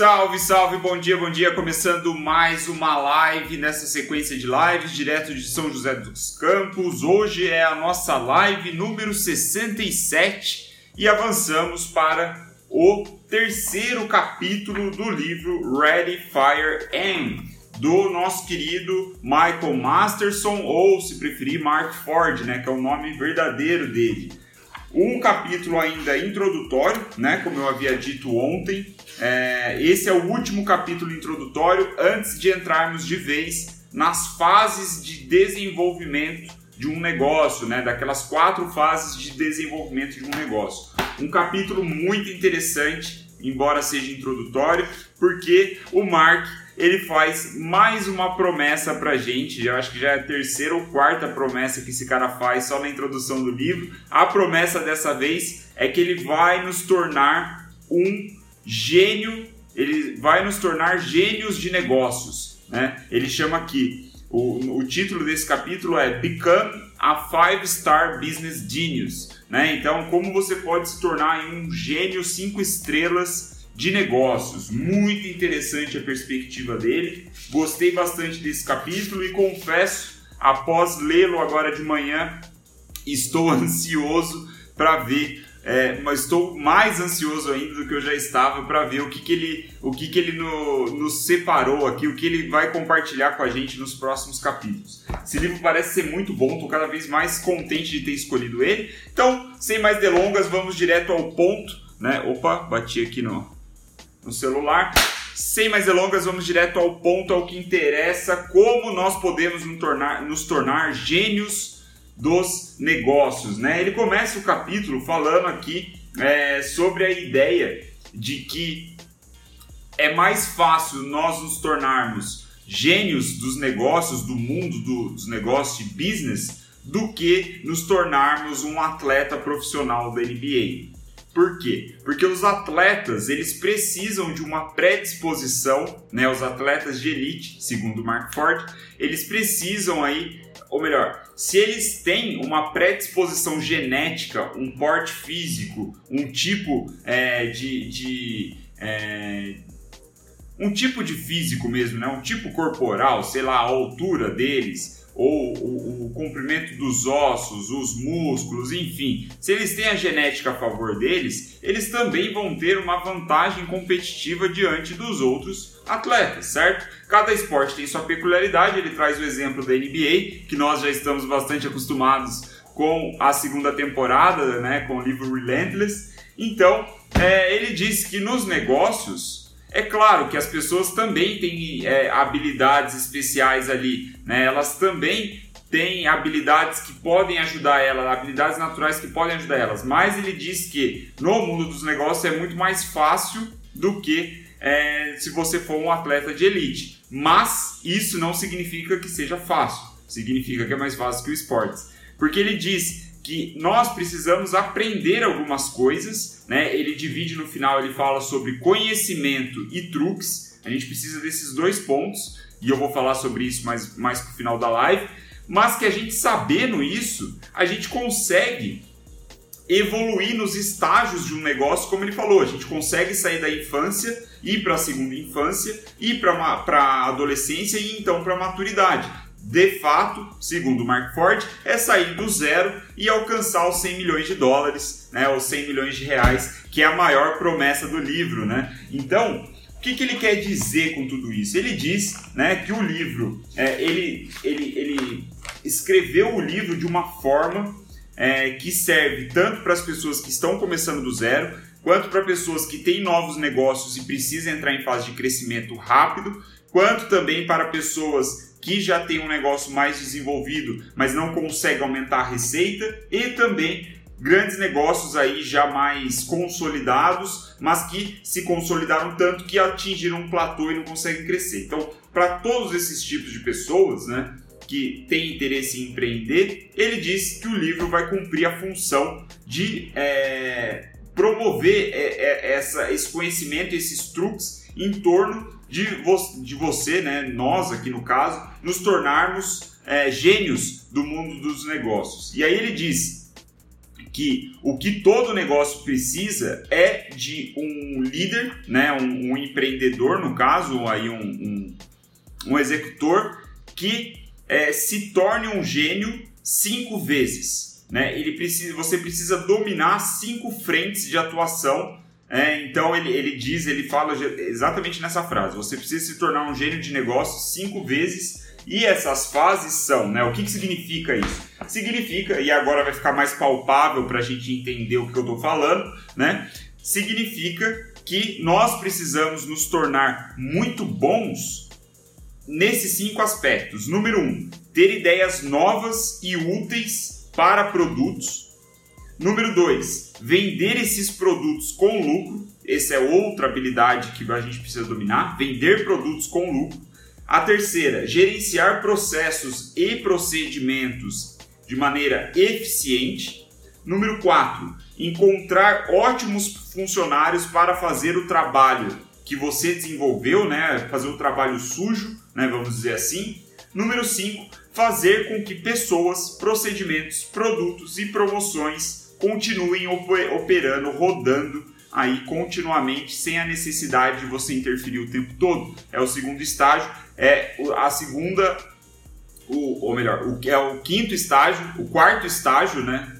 Salve, salve, bom dia, bom dia. Começando mais uma live nessa sequência de lives direto de São José dos Campos. Hoje é a nossa live número 67 e avançamos para o terceiro capítulo do livro Ready Fire Aim do nosso querido Michael Masterson ou se preferir Mark Ford, né, que é o nome verdadeiro dele. Um capítulo ainda introdutório, né, como eu havia dito ontem, é, esse é o último capítulo introdutório antes de entrarmos de vez nas fases de desenvolvimento de um negócio, né? Daquelas quatro fases de desenvolvimento de um negócio. Um capítulo muito interessante, embora seja introdutório, porque o Mark ele faz mais uma promessa pra gente. Eu acho que já é a terceira ou quarta promessa que esse cara faz só na introdução do livro. A promessa dessa vez é que ele vai nos tornar um gênio, ele vai nos tornar gênios de negócios. Né? Ele chama aqui, o, o título desse capítulo é Become a Five Star Business Genius. Né? Então, como você pode se tornar um gênio cinco estrelas de negócios. Muito interessante a perspectiva dele. Gostei bastante desse capítulo e confesso, após lê-lo agora de manhã, estou ansioso para ver é, mas estou mais ansioso ainda do que eu já estava para ver o que, que ele, o que, que ele no, nos separou aqui, o que ele vai compartilhar com a gente nos próximos capítulos. Esse livro parece ser muito bom, estou cada vez mais contente de ter escolhido ele. Então, sem mais delongas, vamos direto ao ponto. Né? Opa, bati aqui no, no celular. Sem mais delongas, vamos direto ao ponto, ao que interessa, como nós podemos nos tornar, nos tornar gênios dos negócios. Né? Ele começa o capítulo falando aqui é, sobre a ideia de que é mais fácil nós nos tornarmos gênios dos negócios, do mundo do, dos negócios de business, do que nos tornarmos um atleta profissional da NBA. Por quê? Porque os atletas eles precisam de uma predisposição, né? Os atletas de elite, segundo Mark Ford, eles precisam aí ou melhor, se eles têm uma predisposição genética, um porte físico, um tipo é, de, de é, um tipo de físico mesmo, né? um tipo corporal, sei lá, a altura deles, ou o, o, comprimento dos ossos, os músculos, enfim, se eles têm a genética a favor deles, eles também vão ter uma vantagem competitiva diante dos outros atletas, certo? Cada esporte tem sua peculiaridade, ele traz o exemplo da NBA, que nós já estamos bastante acostumados com a segunda temporada, né, com o livro Relentless. Então, é, ele diz que nos negócios, é claro que as pessoas também têm é, habilidades especiais ali, né? Elas também têm habilidades que podem ajudar elas, habilidades naturais que podem ajudar elas. Mas ele diz que no mundo dos negócios é muito mais fácil do que é, se você for um atleta de elite. Mas isso não significa que seja fácil, significa que é mais fácil que o esporte. Porque ele diz que nós precisamos aprender algumas coisas, né? Ele divide no final, ele fala sobre conhecimento e truques. A gente precisa desses dois pontos e eu vou falar sobre isso mais mais pro final da live. Mas que a gente sabendo isso, a gente consegue evoluir nos estágios de um negócio, como ele falou, a gente consegue sair da infância, ir para a segunda infância, ir para a adolescência e então para a maturidade. De fato, segundo Mark Ford, é sair do zero e alcançar os 100 milhões de dólares, né, os 100 milhões de reais, que é a maior promessa do livro. Né? Então, o que, que, ele quer dizer com tudo isso? Ele diz né, que o livro, é, ele, ele, ele escreveu o livro de uma forma é, que serve tanto para as pessoas que estão começando do zero, quanto para pessoas que têm novos negócios e precisam entrar em fase de crescimento rápido, quanto também para pessoas que já têm um negócio mais desenvolvido, mas não conseguem aumentar a receita, e também grandes negócios aí já mais consolidados, mas que se consolidaram tanto que atingiram um platô e não conseguem crescer. Então, para todos esses tipos de pessoas, né, que tem interesse em empreender, ele diz que o livro vai cumprir a função de é, promover é, é, essa, esse conhecimento, esses truques em torno de, vo de você, né, nós aqui no caso, nos tornarmos é, gênios do mundo dos negócios. E aí ele diz que o que todo negócio precisa é de um líder, né, um, um empreendedor, no caso, aí um, um, um executor, que é, se torne um gênio cinco vezes. Né? Ele precisa, você precisa dominar cinco frentes de atuação. É, então ele, ele diz, ele fala exatamente nessa frase: você precisa se tornar um gênio de negócio cinco vezes. E essas fases são, né? O que, que significa isso? Significa, e agora vai ficar mais palpável para a gente entender o que eu estou falando, né? Significa que nós precisamos nos tornar muito bons nesses cinco aspectos. Número um, ter ideias novas e úteis para produtos. Número dois, vender esses produtos com lucro. Essa é outra habilidade que a gente precisa dominar: vender produtos com lucro. A terceira, gerenciar processos e procedimentos de maneira eficiente. Número 4, encontrar ótimos funcionários para fazer o trabalho que você desenvolveu, né? Fazer o trabalho sujo né, vamos dizer assim. Número 5, fazer com que pessoas, procedimentos, produtos e promoções continuem operando, rodando aí continuamente, sem a necessidade de você interferir o tempo todo. É o segundo estágio. É a segunda, o, ou melhor, o, é o quinto estágio, o quarto estágio, né?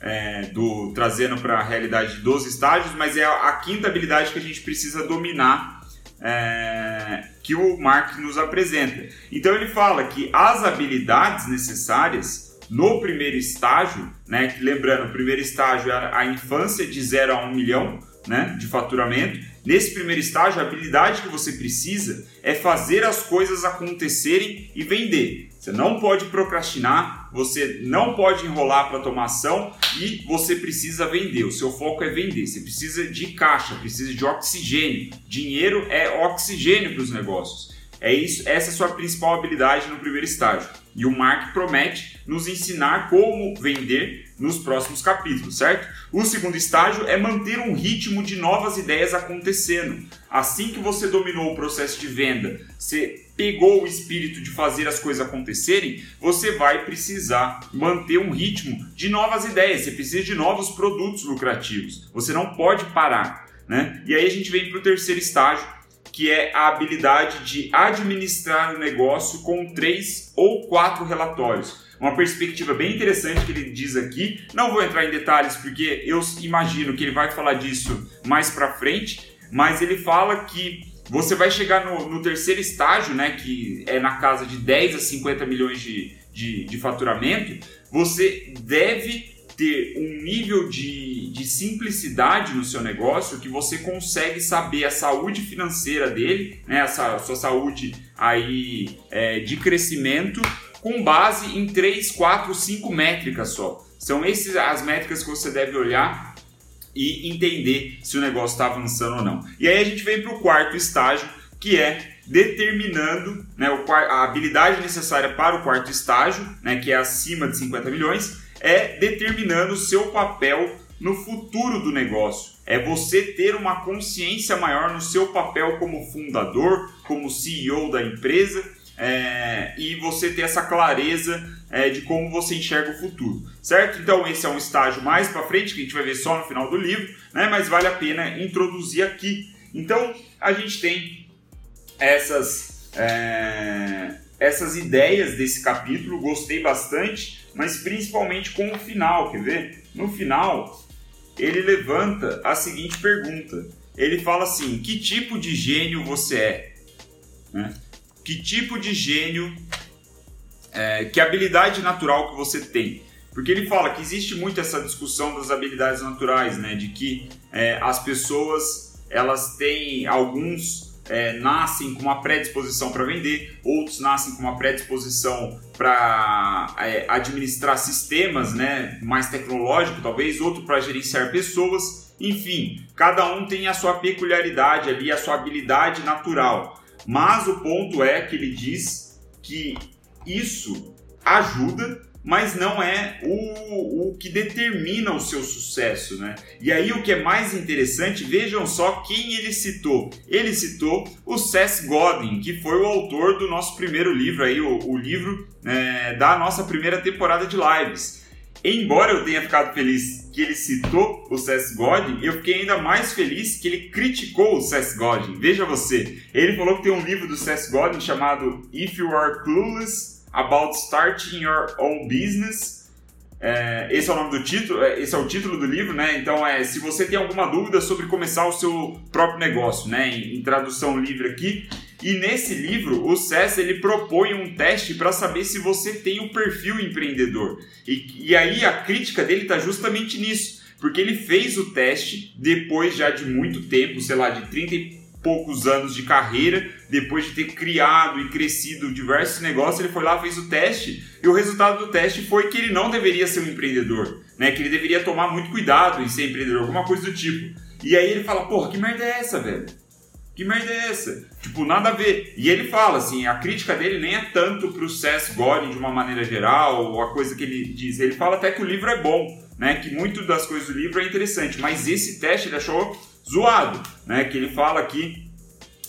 É, do trazendo para a realidade dos estágios, mas é a, quinta habilidade que a gente precisa dominar é, que o Marx nos apresenta. Então ele fala que as habilidades necessárias no primeiro estágio, né, lembrando, o primeiro estágio é a infância de 0 a 1 um milhão né, de faturamento. Nesse primeiro estágio, a habilidade que você precisa é fazer as coisas acontecerem e vender. Você não pode procrastinar, você não pode enrolar para tomar ação e você precisa vender. O seu foco é vender. Você precisa de caixa, precisa de oxigênio. Dinheiro é oxigênio para os negócios. É isso, essa é a sua principal habilidade no primeiro estágio. E o Mark promete nos ensinar como vender nos próximos capítulos, certo? O segundo estágio é manter um ritmo de novas ideias acontecendo. Assim que você dominou o processo de venda, você pegou o espírito de fazer as coisas acontecerem, você vai precisar manter um ritmo de novas ideias. Você precisa de novos produtos lucrativos. Você não pode parar, né? E aí a gente vem para o terceiro estágio, que é a habilidade de administrar o negócio com três ou quatro relatórios uma perspectiva bem interessante que ele diz aqui. Não vou entrar em detalhes porque eu imagino que ele vai falar disso mais para frente, mas ele fala que você vai chegar no, no, terceiro estágio, né, que é na casa de 10 a 50 milhões de, de, de faturamento, você deve ter um nível de, de simplicidade no seu negócio que você consegue saber a saúde financeira dele, né, a sua saúde aí é, de crescimento com base em 3, 4, 5 métricas só. São essas as métricas que você deve olhar e entender se o negócio está avançando ou não. E aí a gente vem para o quarto estágio, que é determinando né, a habilidade necessária para o quarto estágio, né, que é acima de 50 milhões, é determinando o seu papel no futuro do negócio. É você ter uma consciência maior no seu papel como fundador, como CEO da empresa é, e você ter essa clareza é, de como você enxerga o futuro, certo? Então esse é um estágio mais para frente que a gente vai ver só no final do livro, né? Mas vale a pena introduzir aqui. Então a gente tem essas é, essas ideias desse capítulo, gostei bastante, mas principalmente com o final, quer ver? No final ele levanta a seguinte pergunta. Ele fala assim: que tipo de gênio você é? Né? que tipo de gênio, é, que habilidade natural que você tem. Porque ele fala que existe muito essa discussão das habilidades naturais, né? De que é, as pessoas elas têm alguns é, nascem com uma predisposição para vender, outros nascem com uma predisposição para é, administrar sistemas, né? Mais tecnológico, talvez, outro para gerenciar pessoas. Enfim, cada um tem a sua peculiaridade ali, a sua habilidade natural. Mas o ponto é que ele diz que isso ajuda, mas não é o, o que determina o seu sucesso, né? E aí o que é mais interessante, vejam só quem ele citou. Ele citou o Seth Godin, que foi o autor do nosso primeiro livro aí, o, o livro é, da nossa primeira temporada de lives. Embora eu tenha ficado feliz que ele citou o Seth Godin, eu fiquei ainda mais feliz que ele criticou o Seth Godin. Veja você, ele falou que tem um livro do Seth Godin chamado If You Are Clueless About Starting Your Own Business. É, esse é o nome do título, é, esse é o título do livro, né? Então é se você tem alguma dúvida sobre começar o seu próprio negócio, né? Em, em tradução livre aqui. E nesse livro, o César ele propõe um teste para saber se você tem o um perfil empreendedor. E, e aí a crítica dele está justamente nisso, porque ele fez o teste depois já de muito tempo, sei lá, de 30 e poucos anos de carreira, depois de ter criado e crescido diversos negócios, ele foi lá, fez o teste, e o resultado do teste foi que ele não deveria ser um empreendedor, né? Que ele deveria tomar muito cuidado em ser empreendedor, alguma coisa do tipo. E aí ele fala, porra, que merda é essa, velho? Que merda é essa? Tipo, nada a ver. E ele fala assim, a crítica dele nem é tanto pro Seth Godin de uma maneira geral, ou a coisa que ele diz. Ele fala até que o livro é bom, né? Que muito das coisas do livro é interessante, mas esse teste ele achou zoado, né? Que ele fala aqui,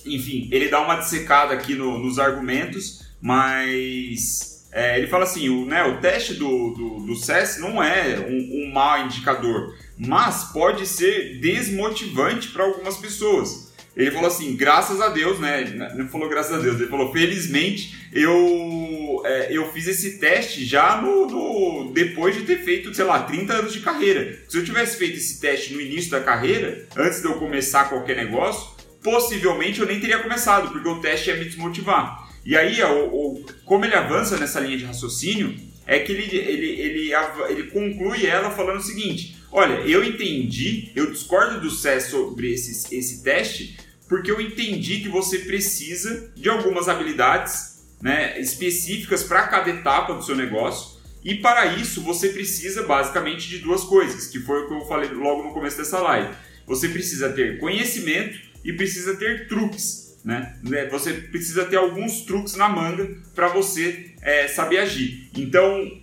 enfim, ele dá uma dissecada aqui no, nos argumentos, mas é, ele fala assim, o, né, o teste do, do, do CES não é um, um mau indicador, mas pode ser desmotivante para algumas pessoas. Ele falou assim, graças a Deus, né? Não falou graças a Deus, ele falou, felizmente eu, é, eu fiz esse teste já no, no, depois de ter feito, sei lá, 30 anos de carreira. Se eu tivesse feito esse teste no início da carreira, antes de eu começar qualquer negócio, possivelmente eu nem teria começado, porque o teste ia me desmotivar. E aí, o, o, como ele avança nessa linha de raciocínio, é que ele, ele, ele, ele conclui ela falando o seguinte: olha, eu entendi, eu discordo do Cé sobre esse, esse teste, porque eu entendi que você precisa de algumas habilidades né, específicas para cada etapa do seu negócio. E para isso você precisa basicamente de duas coisas, que foi o que eu falei logo no começo dessa live. Você precisa ter conhecimento e precisa ter truques. Né? Você precisa ter alguns truques na manga para você é, saber agir. Então,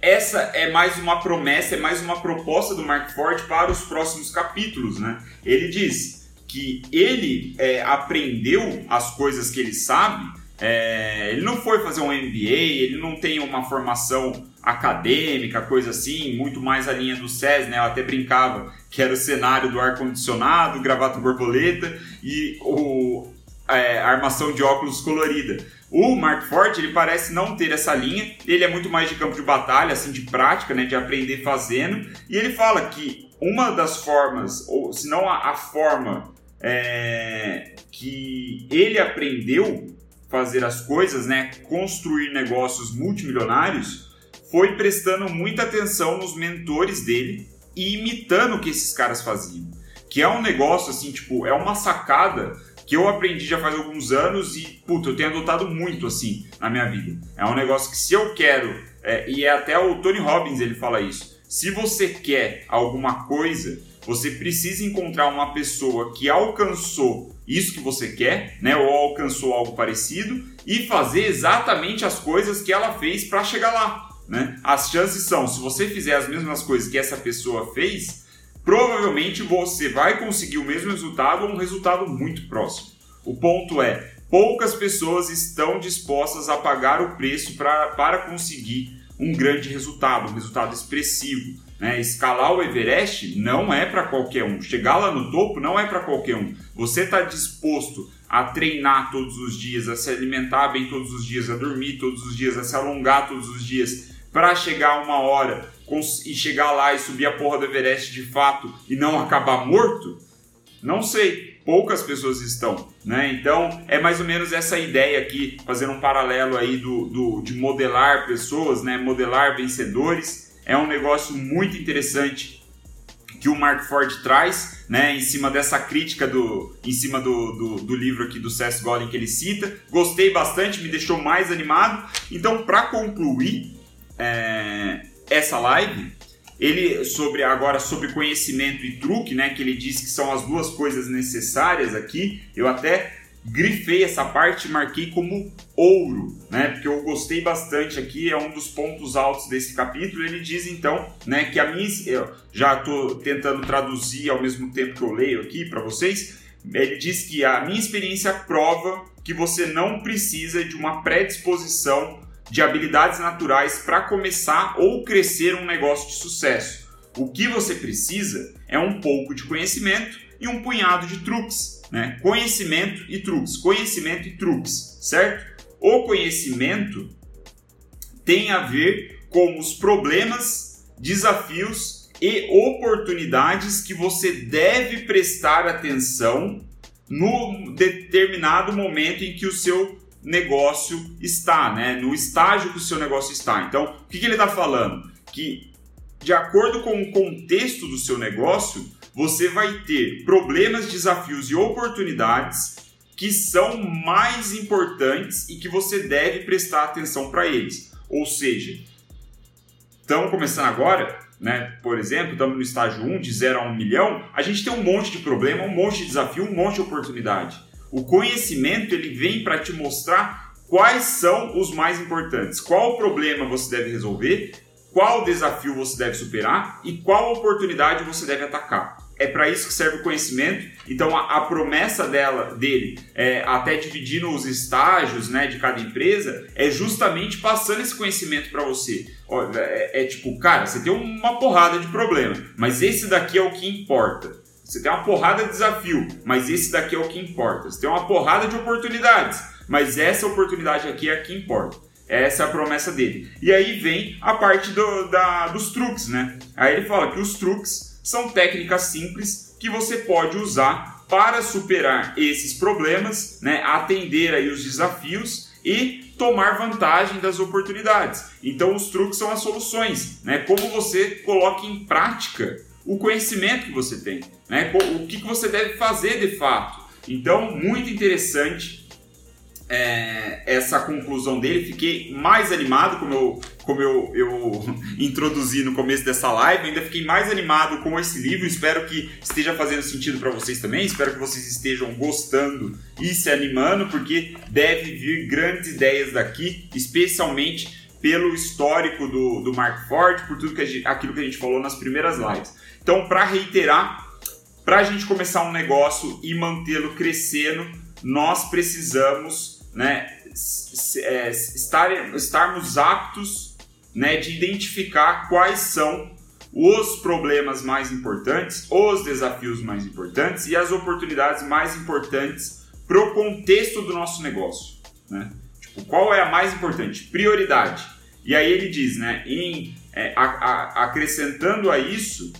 essa é mais uma promessa, é mais uma proposta do Mark Ford para os próximos capítulos. Né? Ele diz: que ele é, aprendeu as coisas que ele sabe, é, ele não foi fazer um MBA, ele não tem uma formação acadêmica, coisa assim, muito mais a linha do SES, né? Eu até brincava que era o cenário do ar-condicionado, gravata borboleta e o, é, armação de óculos colorida. O Mark Ford, ele parece não ter essa linha, ele é muito mais de campo de batalha, assim, de prática, né, de aprender fazendo, e ele fala que uma das formas, ou se não a, a forma é, que ele aprendeu fazer as coisas, né, construir negócios multimilionários, foi prestando muita atenção nos mentores dele e imitando o que esses caras faziam. Que é um negócio assim, tipo, é uma sacada que eu aprendi já faz alguns anos e, puta, eu tenho adotado muito assim na minha vida. É um negócio que se eu quero, é, e é até o Tony Robbins ele fala isso, se você quer alguma coisa, você precisa encontrar uma pessoa que alcançou isso que você quer, né, ou alcançou algo parecido e fazer exatamente as coisas que ela fez para chegar lá, né? As chances são, se você fizer as mesmas coisas que essa pessoa fez, provavelmente você vai conseguir o mesmo resultado ou um resultado muito próximo. O ponto é, poucas pessoas estão dispostas a pagar o preço pra, para conseguir um grande resultado, um resultado expressivo. Né? Escalar o Everest não é para qualquer um. Chegar lá no topo não é para qualquer um. Você está disposto a treinar todos os dias, a se alimentar bem todos os dias, a dormir todos os dias, a se alongar todos os dias para chegar uma hora e chegar lá e subir a porra do Everest de fato e não acabar morto? Não sei. Poucas pessoas estão, né? Então é mais ou menos essa ideia aqui, fazendo um paralelo aí do, do de modelar pessoas, né? Modelar vencedores é um negócio muito interessante que o Mark Ford traz, né, em cima dessa crítica do, em cima do, do, do livro aqui do Seth Godin que ele cita. Gostei bastante, me deixou mais animado. Então, para concluir é, essa live, ele sobre agora sobre conhecimento e truque, né, que ele diz que são as duas coisas necessárias aqui. Eu até grifei essa parte e marquei como ouro, né? Porque eu gostei bastante aqui, é um dos pontos altos desse capítulo. Ele diz então, né, que a minha eu já estou tentando traduzir ao mesmo tempo que eu leio aqui para vocês. Ele diz que a minha experiência prova que você não precisa de uma predisposição de habilidades naturais para começar ou crescer um negócio de sucesso. O que você precisa é um pouco de conhecimento e um punhado de truques, né? Conhecimento e truques, conhecimento e truques, certo? O conhecimento tem a ver com os problemas, desafios e oportunidades que você deve prestar atenção no determinado momento em que o seu negócio está, né? No estágio que o seu negócio está. Então, o que, ele está falando? Que de acordo com o contexto do seu negócio, você vai ter problemas, desafios e oportunidades que são mais importantes e que você deve prestar atenção para eles. Ou seja, estamos começando agora, né? Por exemplo, estamos no estágio 1, de 0 a 1 milhão, a gente tem um monte de problema, um monte de desafio, um monte de oportunidade. O conhecimento ele vem para te mostrar quais são os mais importantes, qual problema você deve resolver, qual desafio você deve superar e qual oportunidade você deve atacar. É para isso que serve o conhecimento. Então a, a promessa dela, dele, é, até dividindo os estágios né, de cada empresa, é justamente passando esse conhecimento para você. É, é, tipo, cara, você tem uma porrada de problema, mas esse daqui é o que importa. Você tem uma porrada de desafio, mas esse daqui é o que importa. Você tem uma porrada de oportunidades, mas essa oportunidade aqui é a que importa. Essa é a promessa dele. E aí vem a parte do, da, dos truques, né? Aí ele fala que os truques são técnicas simples que você pode usar para superar esses problemas, né? atender aí os desafios e tomar vantagem das oportunidades. Então os truques são as soluções, né? Como você coloca em prática o conhecimento que você tem, né? O que você deve fazer de fato. Então, muito interessante é, essa conclusão dele. Fiquei mais animado, como eu, como eu, eu introduzi no começo dessa live. Ainda fiquei mais animado com esse livro. Espero que esteja fazendo sentido para vocês também. Espero que vocês estejam gostando e se animando, porque deve vir grandes ideias daqui, especialmente pelo histórico do, do Mark Ford, por tudo que gente, aquilo que a gente falou nas primeiras lives. Então, para reiterar, para a gente começar um negócio e mantê-lo crescendo, nós precisamos né, é, estar, estarmos aptos né, de identificar quais são os problemas mais importantes, os desafios mais importantes e as oportunidades mais importantes para o contexto do nosso negócio. Né? Qual é a mais importante? Prioridade. E aí ele diz, né, em, é, a, a, acrescentando a isso,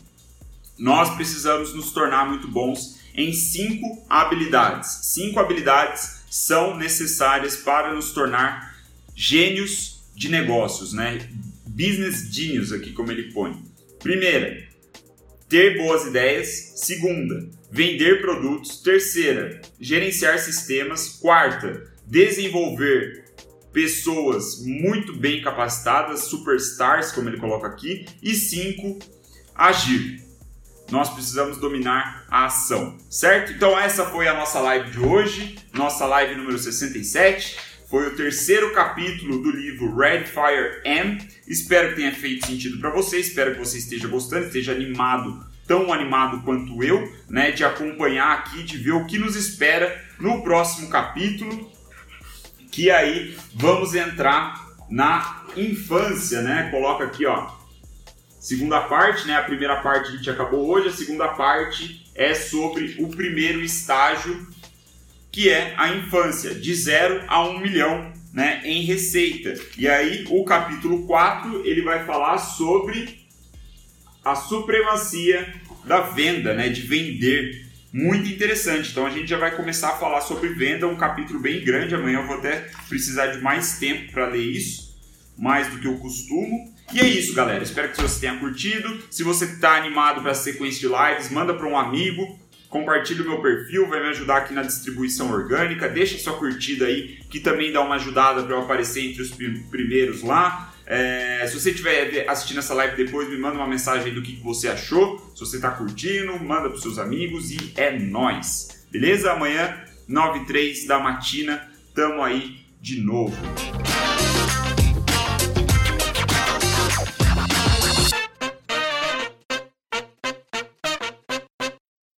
nós precisamos nos tornar muito bons em cinco habilidades. Cinco habilidades são necessárias para nos tornar gênios de negócios, né? Business genius aqui como ele põe. Primeira, ter boas ideias. Segunda, vender produtos. Terceira, gerenciar sistemas. Quarta, desenvolver pessoas muito bem capacitadas, superstars, como ele coloca aqui. E cinco, agir nós precisamos dominar a ação, certo? Então essa foi a nossa live de hoje, nossa live número 67. Foi o terceiro capítulo do livro Red Fire M. Espero que tenha feito sentido para você, espero que você esteja gostando, esteja animado, tão animado quanto eu, né, de acompanhar aqui, de ver o que nos espera no próximo capítulo, que aí vamos entrar na infância, né? Coloca aqui, ó, Segunda parte, né? A primeira parte a gente acabou hoje, a segunda parte é sobre o primeiro estágio, que é a infância, de 0 a 1 um milhão né, em receita. E aí o capítulo 4 ele vai falar sobre a supremacia da venda, né, de vender. Muito interessante. Então a gente já vai começar a falar sobre venda, um capítulo bem grande. Amanhã eu vou até precisar de mais tempo para ler isso, mais do que eu costumo. E é isso, galera. Espero que você tenha curtido. Se você está animado para a sequência de lives, manda para um amigo. Compartilhe o meu perfil, vai me ajudar aqui na distribuição orgânica. Deixa sua curtida aí, que também dá uma ajudada para eu aparecer entre os primeiros lá. É, se você estiver assistindo essa live depois, me manda uma mensagem do que, você achou. Se você está curtindo, manda para seus amigos e é nós. Beleza? Amanhã, 9 e 3 da matina, tamo aí de novo.